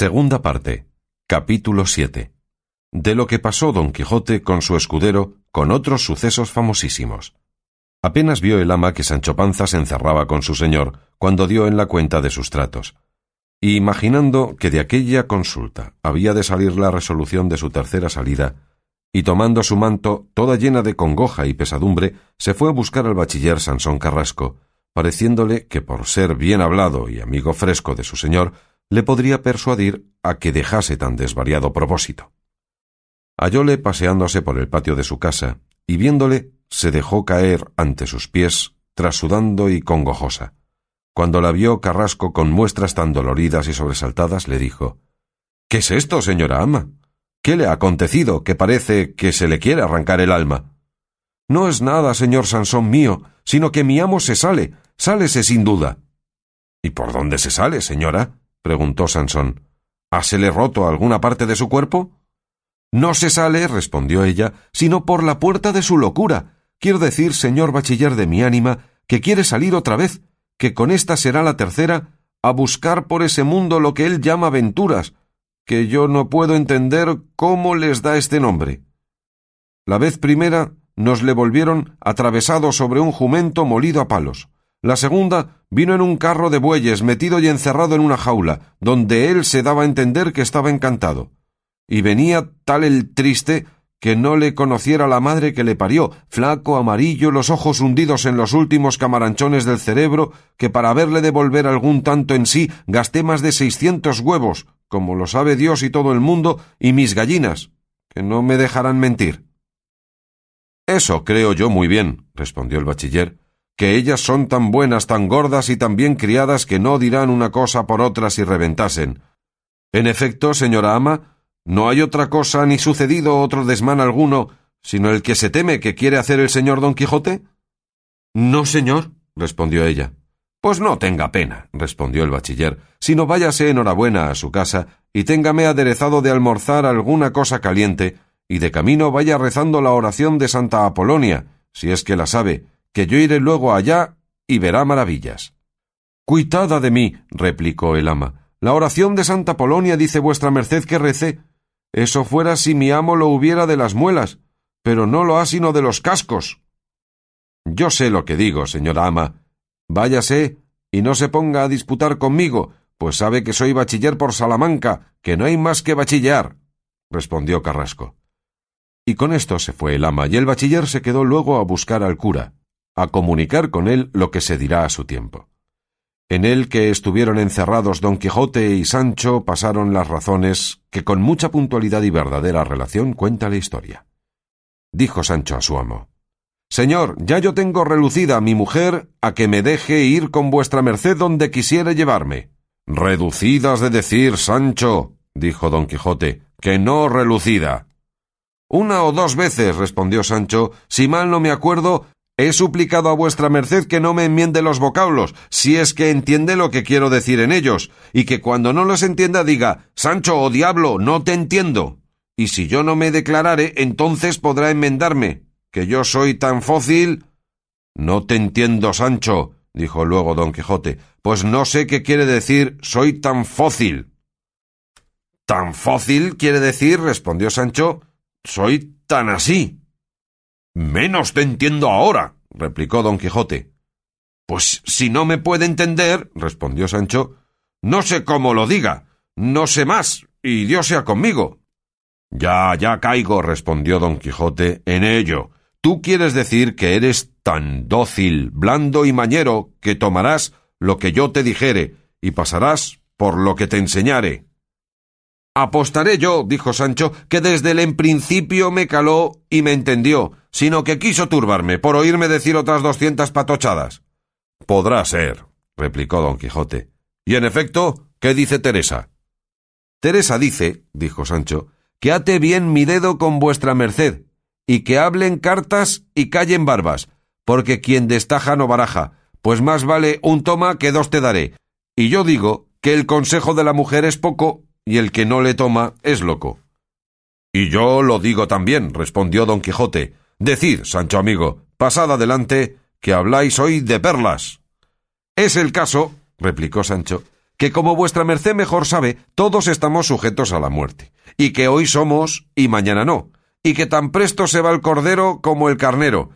Segunda parte. Capítulo 7. De lo que pasó Don Quijote con su escudero con otros sucesos famosísimos. Apenas vio el ama que Sancho Panza se encerraba con su señor cuando dio en la cuenta de sus tratos. Y imaginando que de aquella consulta había de salir la resolución de su tercera salida, y tomando su manto, toda llena de congoja y pesadumbre, se fue a buscar al bachiller Sansón Carrasco, pareciéndole que por ser bien hablado y amigo fresco de su señor, le podría persuadir a que dejase tan desvariado propósito. Hallóle paseándose por el patio de su casa, y viéndole, se dejó caer ante sus pies, trasudando y congojosa. Cuando la vio Carrasco con muestras tan doloridas y sobresaltadas, le dijo ¿Qué es esto, señora ama? ¿Qué le ha acontecido que parece que se le quiere arrancar el alma? No es nada, señor Sansón mío, sino que mi amo se sale, sálese sin duda. ¿Y por dónde se sale, señora? Preguntó Sansón. ¿Hásele roto alguna parte de su cuerpo? No se sale, respondió ella, sino por la puerta de su locura. Quiero decir, señor bachiller de mi ánima, que quiere salir otra vez, que con esta será la tercera, a buscar por ese mundo lo que él llama aventuras, que yo no puedo entender cómo les da este nombre. La vez primera nos le volvieron atravesado sobre un jumento molido a palos. La segunda vino en un carro de bueyes metido y encerrado en una jaula, donde él se daba a entender que estaba encantado. Y venía tal el triste que no le conociera la madre que le parió, flaco, amarillo, los ojos hundidos en los últimos camaranchones del cerebro, que para verle devolver algún tanto en sí gasté más de seiscientos huevos, como lo sabe Dios y todo el mundo, y mis gallinas, que no me dejarán mentir. Eso creo yo muy bien, respondió el bachiller, que ellas son tan buenas, tan gordas y tan bien criadas que no dirán una cosa por otra si reventasen. En efecto, señora ama, no hay otra cosa ni sucedido otro desmán alguno, sino el que se teme que quiere hacer el señor don Quijote. No, señor, respondió ella. Pues no tenga pena, respondió el bachiller, sino váyase enhorabuena a su casa y téngame aderezado de almorzar alguna cosa caliente, y de camino vaya rezando la oración de Santa Apolonia, si es que la sabe, que yo iré luego allá y verá maravillas. Cuitada de mí, replicó el ama. La oración de Santa Polonia dice vuestra merced que recé. Eso fuera si mi amo lo hubiera de las muelas, pero no lo ha sino de los cascos. Yo sé lo que digo, señora ama. Váyase y no se ponga a disputar conmigo, pues sabe que soy bachiller por Salamanca, que no hay más que bachillear, respondió Carrasco. Y con esto se fue el ama, y el bachiller se quedó luego a buscar al cura, a comunicar con él lo que se dirá a su tiempo. En él que estuvieron encerrados don Quijote y Sancho pasaron las razones que con mucha puntualidad y verdadera relación cuenta la historia. Dijo Sancho a su amo Señor, ya yo tengo relucida a mi mujer a que me deje ir con vuestra merced donde quisiere llevarme. Reducidas de decir, Sancho, dijo don Quijote, que no relucida. Una o dos veces, respondió Sancho, si mal no me acuerdo, He suplicado a vuestra merced que no me enmiende los vocablos, si es que entiende lo que quiero decir en ellos, y que cuando no los entienda diga Sancho o oh diablo, no te entiendo. Y si yo no me declarare, entonces podrá enmendarme, que yo soy tan fócil. No te entiendo, Sancho, dijo luego don Quijote, pues no sé qué quiere decir soy tan fócil. Tan fócil quiere decir, respondió Sancho, soy tan así. Menos te entiendo ahora, replicó don Quijote. Pues si no me puede entender, respondió Sancho, no sé cómo lo diga, no sé más, y Dios sea conmigo. Ya, ya caigo, respondió don Quijote, en ello. Tú quieres decir que eres tan dócil, blando y mañero, que tomarás lo que yo te dijere, y pasarás por lo que te enseñare. Apostaré yo, dijo Sancho, que desde el en principio me caló y me entendió, sino que quiso turbarme por oírme decir otras doscientas patochadas. Podrá ser, replicó don Quijote. Y en efecto, ¿qué dice Teresa? Teresa dice, dijo Sancho, que ate bien mi dedo con vuestra merced, y que hablen cartas y callen barbas, porque quien destaja no baraja, pues más vale un toma que dos te daré. Y yo digo que el consejo de la mujer es poco y el que no le toma es loco. Y yo lo digo también, respondió don Quijote. Decid, Sancho amigo, pasad adelante, que habláis hoy de perlas. Es el caso, replicó Sancho, que como vuestra merced mejor sabe, todos estamos sujetos a la muerte, y que hoy somos y mañana no, y que tan presto se va el cordero como el carnero,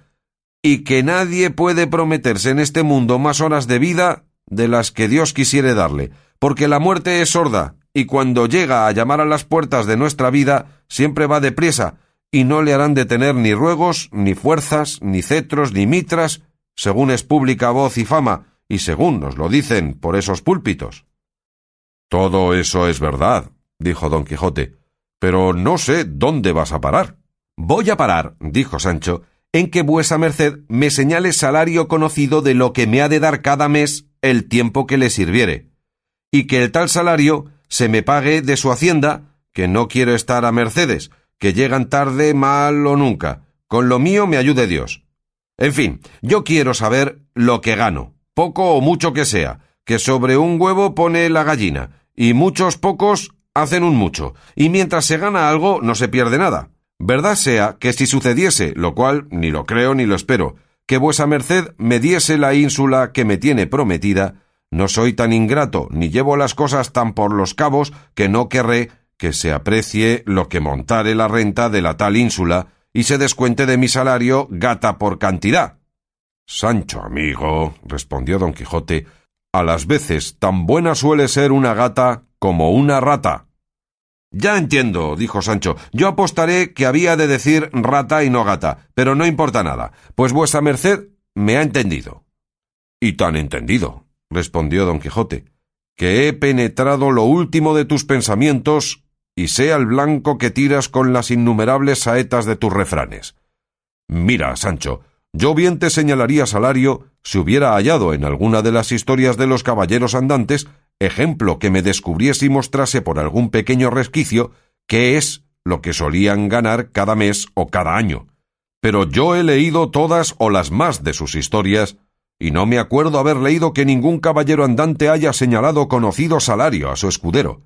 y que nadie puede prometerse en este mundo más horas de vida de las que Dios quisiere darle, porque la muerte es sorda, y cuando llega a llamar a las puertas de nuestra vida, siempre va deprisa, y no le harán detener ni ruegos, ni fuerzas, ni cetros, ni mitras, según es pública voz y fama, y según nos lo dicen por esos púlpitos. Todo eso es verdad, dijo don Quijote, pero no sé dónde vas a parar. Voy a parar, dijo Sancho, en que vuesa merced me señale salario conocido de lo que me ha de dar cada mes el tiempo que le sirviere, y que el tal salario se me pague de su hacienda, que no quiero estar a mercedes, que llegan tarde, mal o nunca. Con lo mío me ayude Dios. En fin, yo quiero saber lo que gano, poco o mucho que sea, que sobre un huevo pone la gallina, y muchos pocos hacen un mucho, y mientras se gana algo no se pierde nada. Verdad sea que si sucediese, lo cual ni lo creo ni lo espero, que vuesa merced me diese la ínsula que me tiene prometida, no soy tan ingrato, ni llevo las cosas tan por los cabos, que no querré que se aprecie lo que montare la renta de la tal ínsula, y se descuente de mi salario gata por cantidad. Sancho amigo, respondió don Quijote, a las veces tan buena suele ser una gata como una rata. Ya entiendo, dijo Sancho. Yo apostaré que había de decir rata y no gata, pero no importa nada, pues vuesa merced me ha entendido. Y tan entendido, respondió don Quijote, que he penetrado lo último de tus pensamientos y sé al blanco que tiras con las innumerables saetas de tus refranes. Mira, Sancho, yo bien te señalaría salario si hubiera hallado en alguna de las historias de los caballeros andantes ejemplo que me descubriese y mostrase por algún pequeño resquicio qué es lo que solían ganar cada mes o cada año. Pero yo he leído todas o las más de sus historias, y no me acuerdo haber leído que ningún caballero andante haya señalado conocido salario a su escudero.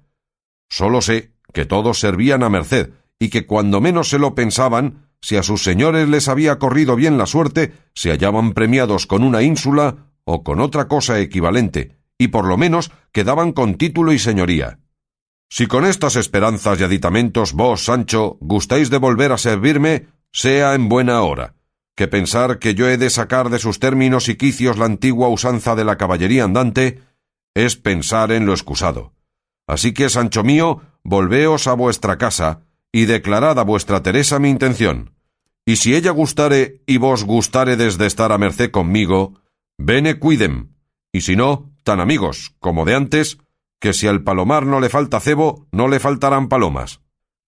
Solo sé que todos servían a merced, y que cuando menos se lo pensaban, si a sus señores les había corrido bien la suerte, se hallaban premiados con una ínsula o con otra cosa equivalente, y por lo menos quedaban con título y señoría. Si con estas esperanzas y aditamentos vos, Sancho, gustáis de volver a servirme, sea en buena hora, que pensar que yo he de sacar de sus términos y quicios la antigua usanza de la caballería andante, es pensar en lo excusado. Así que, Sancho mío, volveos a vuestra casa, y declarad a vuestra Teresa mi intención. Y si ella gustare y vos gustáredes de estar a merced conmigo, bene cuidem, y si no, tan amigos como de antes, que si al palomar no le falta cebo, no le faltarán palomas.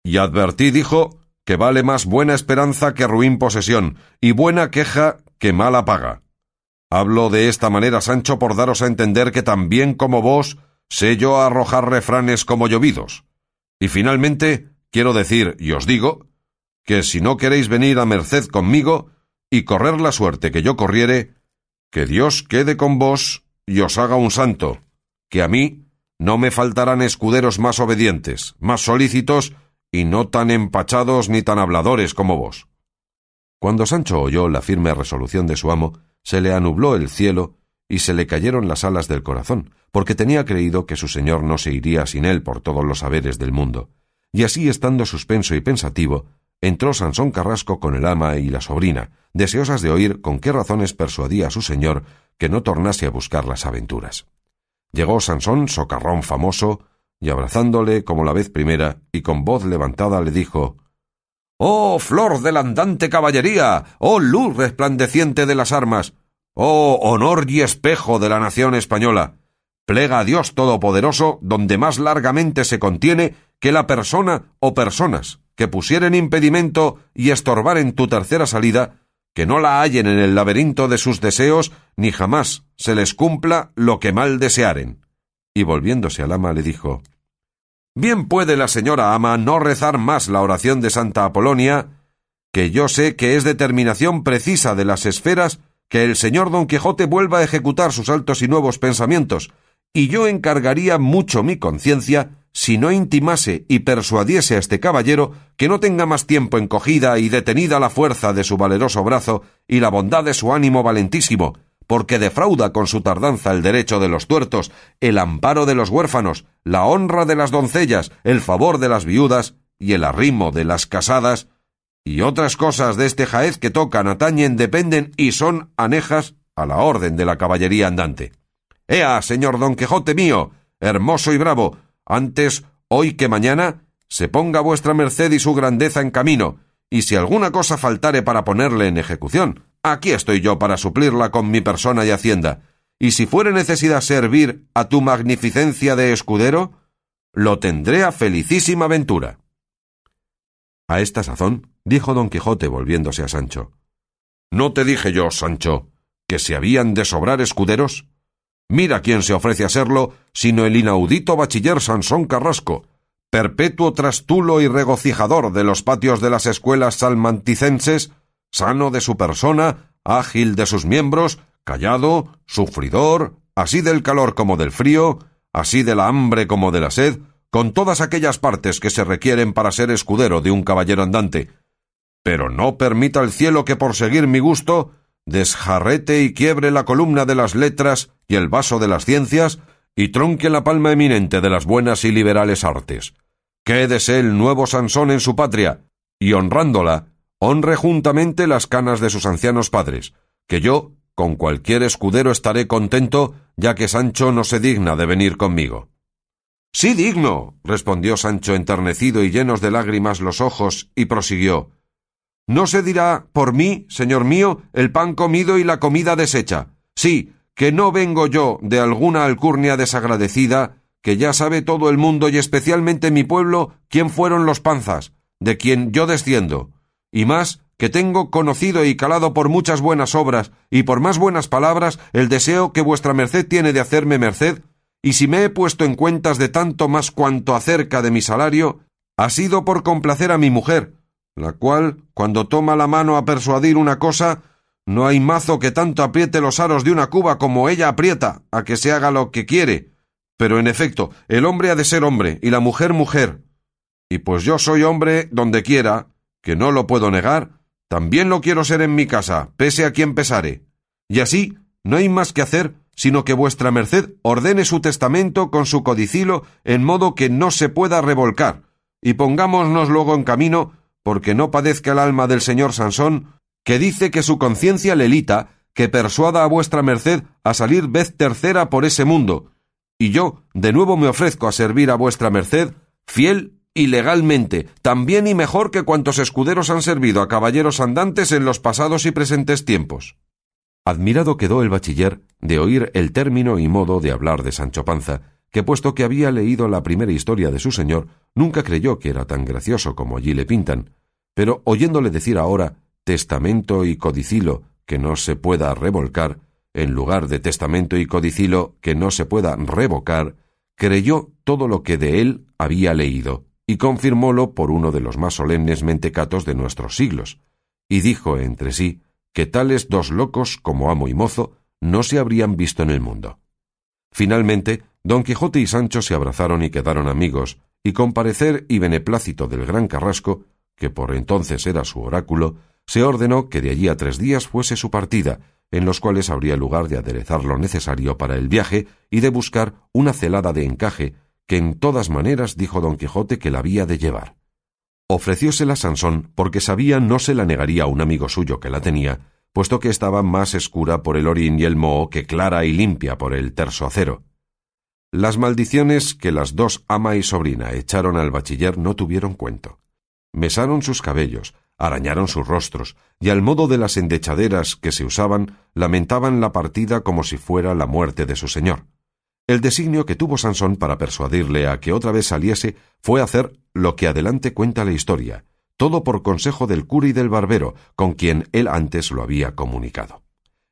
Y advertí, dijo, que vale más buena esperanza que ruin posesión, y buena queja que mala paga. Hablo de esta manera, Sancho, por daros a entender que también como vos sé yo arrojar refranes como llovidos. Y finalmente, Quiero decir, y os digo, que si no queréis venir a merced conmigo y correr la suerte que yo corriere, que Dios quede con vos y os haga un santo, que a mí no me faltarán escuderos más obedientes, más solícitos y no tan empachados ni tan habladores como vos. Cuando Sancho oyó la firme resolución de su amo, se le anubló el cielo y se le cayeron las alas del corazón, porque tenía creído que su señor no se iría sin él por todos los saberes del mundo y así estando suspenso y pensativo, entró Sansón Carrasco con el ama y la sobrina, deseosas de oír con qué razones persuadía a su señor que no tornase a buscar las aventuras. Llegó Sansón, socarrón famoso, y abrazándole como la vez primera, y con voz levantada le dijo Oh flor de la andante caballería, oh luz resplandeciente de las armas, oh honor y espejo de la nación española, plega a Dios Todopoderoso, donde más largamente se contiene que la persona o personas que pusieren impedimento y estorbaren tu tercera salida, que no la hallen en el laberinto de sus deseos, ni jamás se les cumpla lo que mal desearen. Y volviéndose al ama le dijo Bien puede la señora ama no rezar más la oración de Santa Apolonia, que yo sé que es determinación precisa de las esferas que el señor Don Quijote vuelva a ejecutar sus altos y nuevos pensamientos, y yo encargaría mucho mi conciencia si no intimase y persuadiese a este caballero que no tenga más tiempo encogida y detenida la fuerza de su valeroso brazo y la bondad de su ánimo valentísimo, porque defrauda con su tardanza el derecho de los tuertos, el amparo de los huérfanos, la honra de las doncellas, el favor de las viudas y el arrimo de las casadas, y otras cosas de este jaez que tocan, atañen, dependen y son anejas a la orden de la caballería andante. Ea, señor Don Quijote mío, hermoso y bravo, antes hoy que mañana, se ponga vuestra merced y su grandeza en camino, y si alguna cosa faltare para ponerle en ejecución, Aquí estoy yo para suplirla con mi persona y hacienda, y si fuere necesidad servir a tu magnificencia de escudero, lo tendré a felicísima ventura. A esta sazón dijo don Quijote volviéndose a Sancho. ¿No te dije yo, Sancho, que se habían de sobrar escuderos? Mira quién se ofrece a serlo, sino el inaudito bachiller Sansón Carrasco, perpetuo trastulo y regocijador de los patios de las escuelas salmanticenses, sano de su persona, ágil de sus miembros, callado, sufridor, así del calor como del frío, así de la hambre como de la sed, con todas aquellas partes que se requieren para ser escudero de un caballero andante. Pero no permita el cielo que por seguir mi gusto desjarrete y quiebre la columna de las letras y el vaso de las ciencias y tronque la palma eminente de las buenas y liberales artes. Quédese el nuevo Sansón en su patria, y honrándola, honre juntamente las canas de sus ancianos padres, que yo, con cualquier escudero estaré contento, ya que Sancho no se digna de venir conmigo. Sí digno, respondió Sancho enternecido y llenos de lágrimas los ojos, y prosiguió. No se dirá por mí, señor mío, el pan comido y la comida deshecha. Sí, que no vengo yo de alguna alcurnia desagradecida, que ya sabe todo el mundo y especialmente mi pueblo quién fueron los panzas, de quien yo desciendo y más que tengo conocido y calado por muchas buenas obras y por más buenas palabras el deseo que vuestra merced tiene de hacerme merced, y si me he puesto en cuentas de tanto más cuanto acerca de mi salario, ha sido por complacer a mi mujer, la cual, cuando toma la mano a persuadir una cosa, no hay mazo que tanto apriete los aros de una cuba como ella aprieta a que se haga lo que quiere. Pero en efecto, el hombre ha de ser hombre y la mujer mujer. Y pues yo soy hombre donde quiera, que no lo puedo negar, también lo quiero ser en mi casa, pese a quien pesare. Y así no hay más que hacer sino que vuestra merced ordene su testamento con su codicilo en modo que no se pueda revolcar, y pongámonos luego en camino, porque no padezca el alma del señor Sansón, que dice que su conciencia le lita, que persuada a vuestra merced a salir vez tercera por ese mundo, y yo de nuevo me ofrezco a servir a vuestra merced, fiel y legalmente, también y mejor que cuantos escuderos han servido a caballeros andantes en los pasados y presentes tiempos. Admirado quedó el bachiller de oír el término y modo de hablar de Sancho Panza, que puesto que había leído la primera historia de su señor, nunca creyó que era tan gracioso como allí le pintan, pero oyéndole decir ahora testamento y codicilo que no se pueda revolcar, en lugar de testamento y codicilo que no se pueda revocar, creyó todo lo que de él había leído, y confirmólo por uno de los más solemnes mentecatos de nuestros siglos, y dijo entre sí que tales dos locos como amo y mozo no se habrían visto en el mundo. Finalmente, don Quijote y Sancho se abrazaron y quedaron amigos, y con parecer y beneplácito del gran Carrasco, que por entonces era su oráculo, se ordenó que de allí a tres días fuese su partida, en los cuales habría lugar de aderezar lo necesario para el viaje y de buscar una celada de encaje que en todas maneras dijo don Quijote que la había de llevar. Ofreciósela Sansón porque sabía no se la negaría a un amigo suyo que la tenía, puesto que estaba más escura por el orín y el moho que clara y limpia por el terso acero. Las maldiciones que las dos ama y sobrina echaron al bachiller no tuvieron cuento. Mesaron sus cabellos, arañaron sus rostros, y al modo de las endechaderas que se usaban, lamentaban la partida como si fuera la muerte de su señor. El designio que tuvo Sansón para persuadirle a que otra vez saliese fue hacer lo que adelante cuenta la historia, todo por consejo del cura y del barbero, con quien él antes lo había comunicado.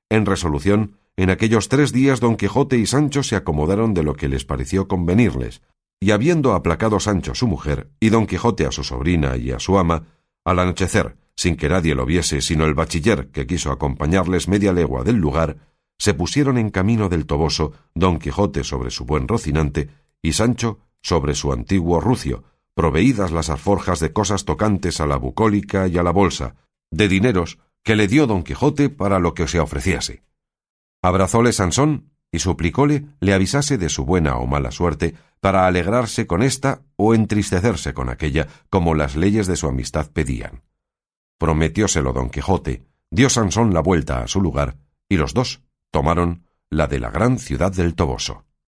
En resolución, en aquellos tres días don Quijote y Sancho se acomodaron de lo que les pareció convenirles, y habiendo aplacado Sancho a su mujer y don Quijote a su sobrina y a su ama, al anochecer, sin que nadie lo viese sino el bachiller que quiso acompañarles media legua del lugar, se pusieron en camino del Toboso don Quijote sobre su buen Rocinante y Sancho sobre su antiguo Rucio, proveídas las alforjas de cosas tocantes a la bucólica y a la bolsa, de dineros que le dio don Quijote para lo que se ofreciese. Abrazóle Sansón y suplicóle le avisase de su buena o mala suerte para alegrarse con ésta o entristecerse con aquella, como las leyes de su amistad pedían. Prometióselo don Quijote, dio Sansón la vuelta a su lugar, y los dos tomaron la de la gran ciudad del Toboso.